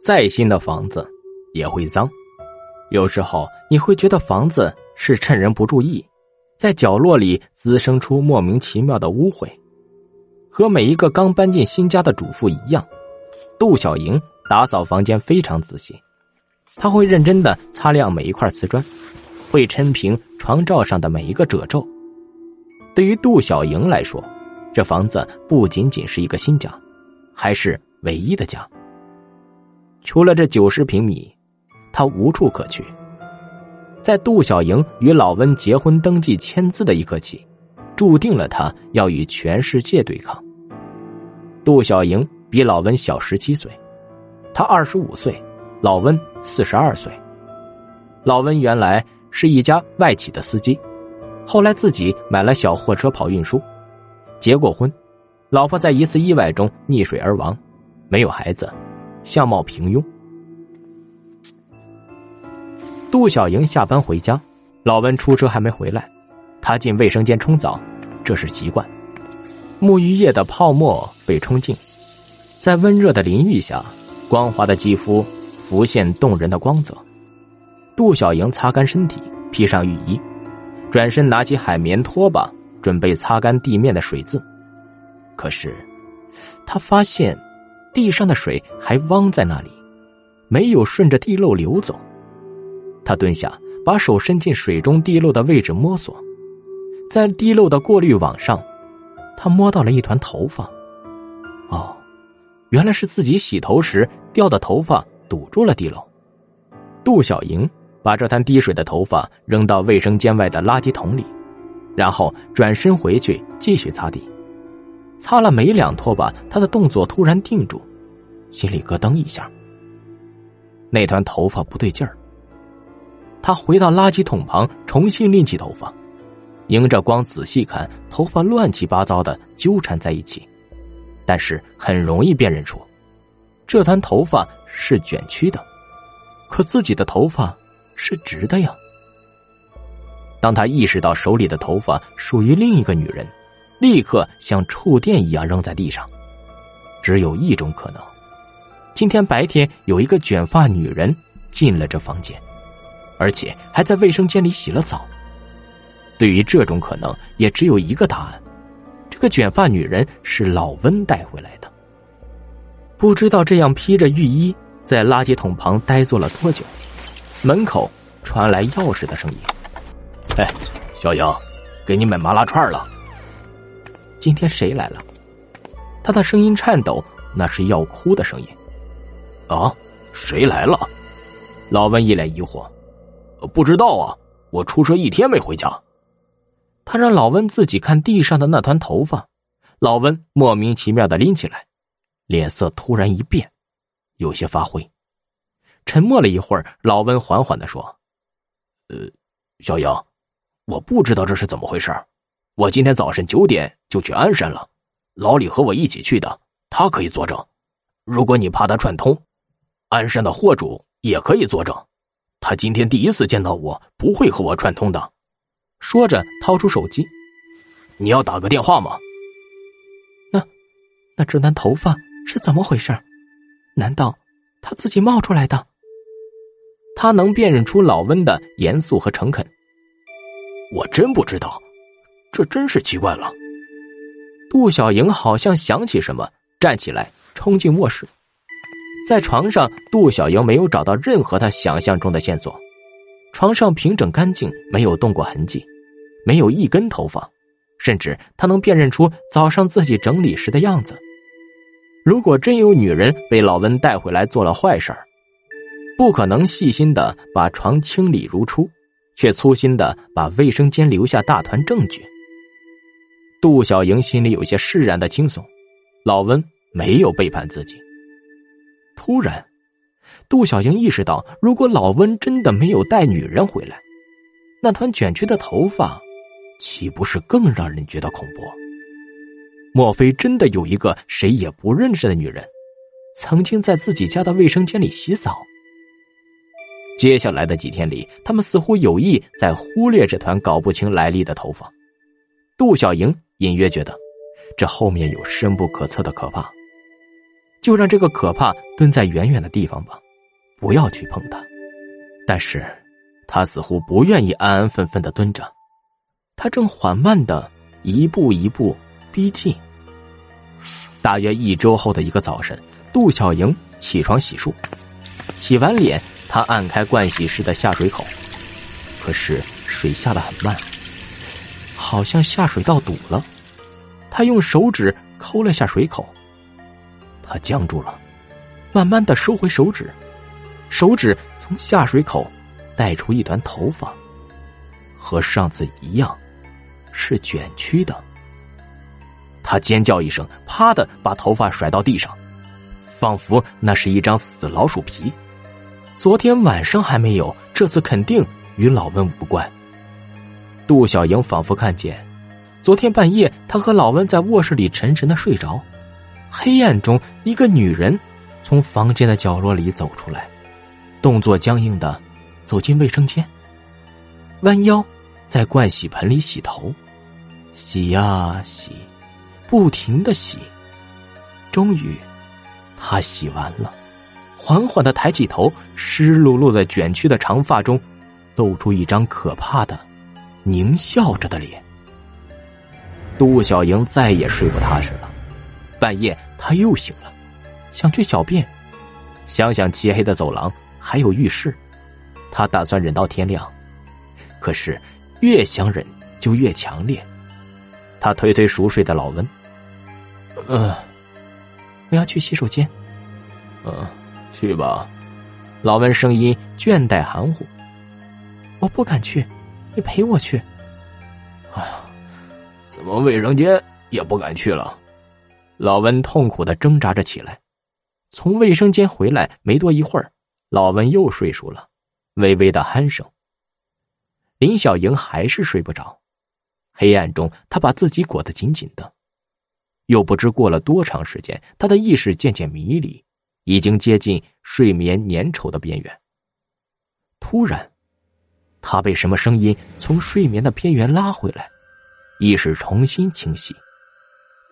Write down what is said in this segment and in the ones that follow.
再新的房子也会脏，有时候你会觉得房子是趁人不注意，在角落里滋生出莫名其妙的污秽。和每一个刚搬进新家的主妇一样，杜小莹打扫房间非常仔细，她会认真的擦亮每一块瓷砖，会抻平床罩上的每一个褶皱。对于杜小莹来说，这房子不仅仅是一个新家，还是唯一的家。除了这九十平米，他无处可去。在杜小莹与老温结婚登记签字的一刻起。注定了他要与全世界对抗。杜小莹比老温小十七岁，他二十五岁，老温四十二岁。老温原来是一家外企的司机，后来自己买了小货车跑运输，结过婚，老婆在一次意外中溺水而亡，没有孩子，相貌平庸。杜小莹下班回家，老温出车还没回来，他进卫生间冲澡。这是习惯。沐浴液的泡沫被冲净，在温热的淋浴下，光滑的肌肤浮现动人的光泽。杜小莹擦干身体，披上浴衣，转身拿起海绵拖把，准备擦干地面的水渍。可是，他发现地上的水还汪在那里，没有顺着地漏流走。他蹲下，把手伸进水中地漏的位置摸索。在地漏的过滤网上，他摸到了一团头发。哦，原来是自己洗头时掉的头发堵住了地漏。杜小莹把这滩滴水的头发扔到卫生间外的垃圾桶里，然后转身回去继续擦地。擦了没两拖把，他的动作突然定住，心里咯噔一下。那团头发不对劲儿。他回到垃圾桶旁，重新拎起头发。迎着光仔细看，头发乱七八糟的纠缠在一起，但是很容易辨认出，这团头发是卷曲的，可自己的头发是直的呀。当他意识到手里的头发属于另一个女人，立刻像触电一样扔在地上。只有一种可能，今天白天有一个卷发女人进了这房间，而且还在卫生间里洗了澡。对于这种可能，也只有一个答案：这个卷发女人是老温带回来的。不知道这样披着浴衣在垃圾桶旁呆坐了多久，门口传来钥匙的声音：“哎，小杨，给你买麻辣串了。”今天谁来了？他的声音颤抖，那是要哭的声音。啊，谁来了？老温一脸疑惑：“不知道啊，我出车一天没回家。”他让老温自己看地上的那团头发，老温莫名其妙的拎起来，脸色突然一变，有些发灰。沉默了一会儿，老温缓缓的说：“呃，小英，我不知道这是怎么回事我今天早晨九点就去鞍山了，老李和我一起去的，他可以作证。如果你怕他串通，鞍山的货主也可以作证。他今天第一次见到我，不会和我串通的。”说着，掏出手机：“你要打个电话吗？”那，那这男头发是怎么回事？难道他自己冒出来的？他能辨认出老温的严肃和诚恳。我真不知道，这真是奇怪了。杜小莹好像想起什么，站起来冲进卧室，在床上，杜小莹没有找到任何她想象中的线索。床上平整干净，没有动过痕迹，没有一根头发，甚至他能辨认出早上自己整理时的样子。如果真有女人被老温带回来做了坏事儿，不可能细心的把床清理如初，却粗心的把卫生间留下大团证据。杜小莹心里有些释然的轻松，老温没有背叛自己。突然。杜小莹意识到，如果老温真的没有带女人回来，那团卷曲的头发，岂不是更让人觉得恐怖？莫非真的有一个谁也不认识的女人，曾经在自己家的卫生间里洗澡？接下来的几天里，他们似乎有意在忽略这团搞不清来历的头发。杜小莹隐约觉得，这后面有深不可测的可怕。就让这个可怕蹲在远远的地方吧，不要去碰它。但是，他似乎不愿意安安分分的蹲着，他正缓慢的一步一步逼近。大约一周后的一个早晨，杜小莹起床洗漱，洗完脸，她按开盥洗室的下水口，可是水下的很慢，好像下水道堵了。他用手指抠了下水口。他僵住了，慢慢的收回手指，手指从下水口带出一团头发，和上次一样，是卷曲的。他尖叫一声，啪的把头发甩到地上，仿佛那是一张死老鼠皮。昨天晚上还没有，这次肯定与老温无关。杜小莹仿佛看见，昨天半夜他和老温在卧室里沉沉的睡着。黑暗中，一个女人从房间的角落里走出来，动作僵硬的走进卫生间，弯腰在盥洗盆里洗头，洗呀洗，不停的洗。终于，她洗完了，缓缓的抬起头，湿漉漉的卷曲的长发中，露出一张可怕的、狞笑着的脸。杜小莹再也睡不踏实了。半夜，他又醒了，想去小便，想想漆黑的走廊还有浴室，他打算忍到天亮。可是越想忍就越强烈。他推推熟睡的老温，嗯，我要去洗手间。嗯，去吧。老温声音倦怠含糊。我不敢去，你陪我去。哎呀，怎么卫生间也不敢去了？老温痛苦的挣扎着起来，从卫生间回来没多一会儿，老温又睡熟了，微微的鼾声。林小莹还是睡不着，黑暗中，她把自己裹得紧紧的，又不知过了多长时间，她的意识渐渐迷离，已经接近睡眠粘稠的边缘。突然，她被什么声音从睡眠的边缘拉回来，意识重新清晰。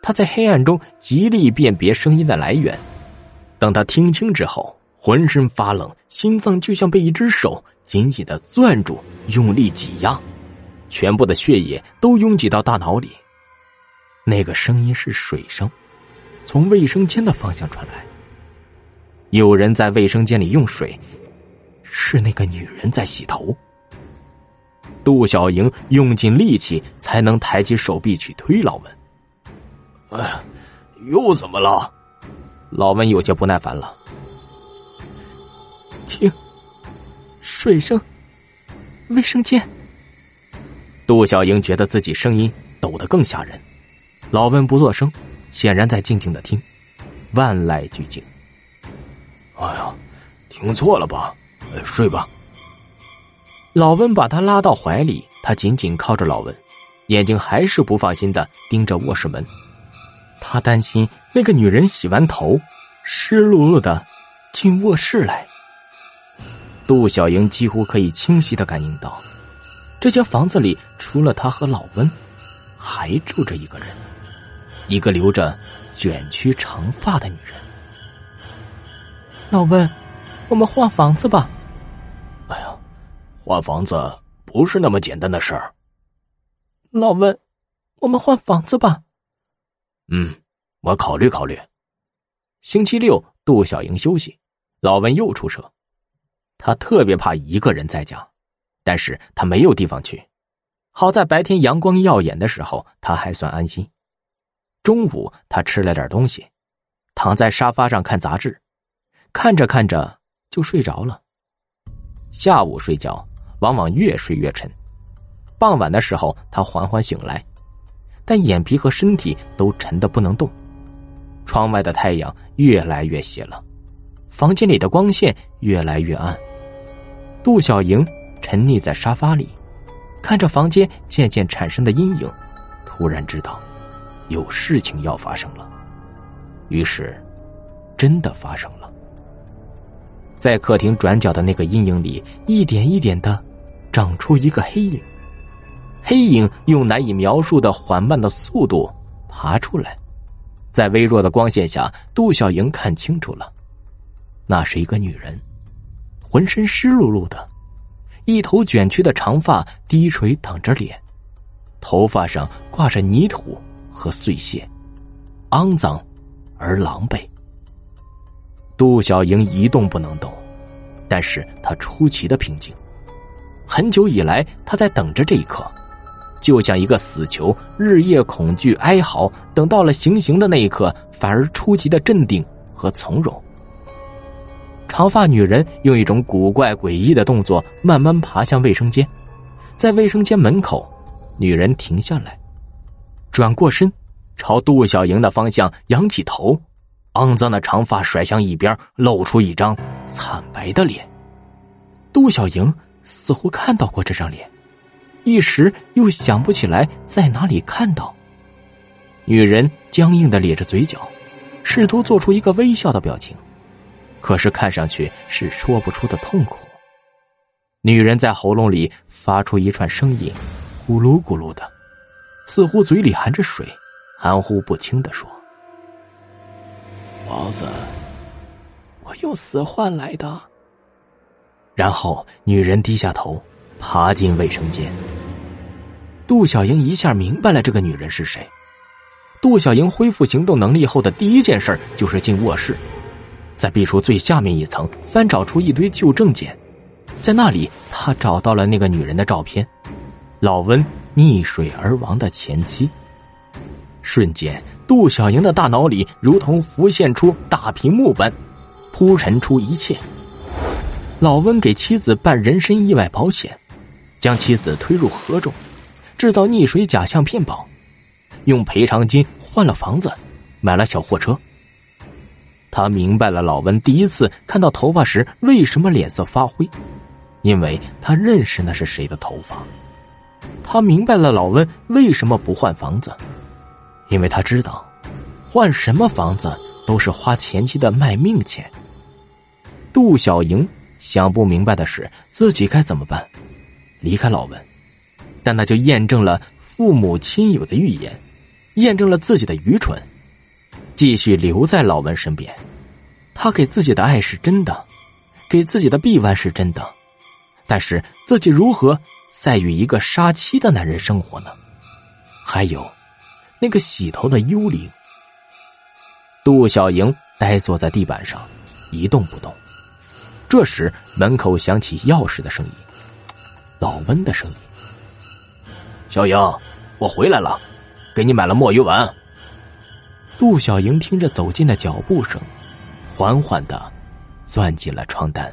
他在黑暗中极力辨别声音的来源，当他听清之后，浑身发冷，心脏就像被一只手紧紧的攥住，用力挤压，全部的血液都拥挤到大脑里。那个声音是水声，从卫生间的方向传来。有人在卫生间里用水，是那个女人在洗头。杜小莹用尽力气才能抬起手臂去推老文。哎呀，又怎么了？老温有些不耐烦了。听，水声，卫生间。杜小莹觉得自己声音抖得更吓人。老温不作声，显然在静静的听，万籁俱静。哎呀，听错了吧？睡吧。老温把他拉到怀里，他紧紧靠着老温，眼睛还是不放心的盯着卧室门。他担心那个女人洗完头，湿漉漉的进卧室来。杜小莹几乎可以清晰的感应到，这间房子里除了他和老温，还住着一个人，一个留着卷曲长发的女人。老温，我们换房子吧。换房子不是那么简单的事儿。老温，我们换房子吧。嗯，我考虑考虑。星期六，杜小莹休息，老温又出车。他特别怕一个人在家，但是他没有地方去。好在白天阳光耀眼的时候，他还算安心。中午，他吃了点东西，躺在沙发上看杂志，看着看着就睡着了。下午睡觉往往越睡越沉，傍晚的时候他缓缓醒来。但眼皮和身体都沉得不能动，窗外的太阳越来越斜了，房间里的光线越来越暗。杜小莹沉溺在沙发里，看着房间渐渐产生的阴影，突然知道有事情要发生了。于是，真的发生了，在客厅转角的那个阴影里，一点一点的长出一个黑影。黑影用难以描述的缓慢的速度爬出来，在微弱的光线下，杜小莹看清楚了，那是一个女人，浑身湿漉漉的，一头卷曲的长发低垂挡着脸，头发上挂着泥土和碎屑，肮脏而狼狈。杜小莹一动不能动，但是她出奇的平静。很久以来，他在等着这一刻。就像一个死囚，日夜恐惧哀嚎，等到了行刑的那一刻，反而出奇的镇定和从容。长发女人用一种古怪诡异的动作慢慢爬向卫生间，在卫生间门口，女人停下来，转过身，朝杜小莹的方向仰起头，肮脏的长发甩向一边，露出一张惨白的脸。杜小莹似乎看到过这张脸。一时又想不起来在哪里看到。女人僵硬的咧着嘴角，试图做出一个微笑的表情，可是看上去是说不出的痛苦。女人在喉咙里发出一串声音，咕噜咕噜的，似乎嘴里含着水，含糊不清的说：“王子，我用死换来的。”然后女人低下头，爬进卫生间。杜小莹一下明白了这个女人是谁。杜小莹恢复行动能力后的第一件事就是进卧室，在壁橱最下面一层翻找出一堆旧证件，在那里她找到了那个女人的照片，老温溺水而亡的前妻。瞬间，杜小莹的大脑里如同浮现出大屏幕般，铺陈出一切。老温给妻子办人身意外保险，将妻子推入河中。制造溺水假相骗保，用赔偿金换了房子，买了小货车。他明白了老温第一次看到头发时为什么脸色发灰，因为他认识那是谁的头发。他明白了老温为什么不换房子，因为他知道，换什么房子都是花前妻的卖命钱。杜小莹想不明白的是自己该怎么办，离开老温。但那就验证了父母亲友的预言，验证了自己的愚蠢。继续留在老文身边，他给自己的爱是真的，给自己的臂弯是真的，但是自己如何再与一个杀妻的男人生活呢？还有，那个洗头的幽灵。杜小莹呆坐在地板上，一动不动。这时，门口响起钥匙的声音，老温的声音。小莹，我回来了，给你买了墨鱼丸。杜小莹听着走近的脚步声，缓缓的钻进了床单。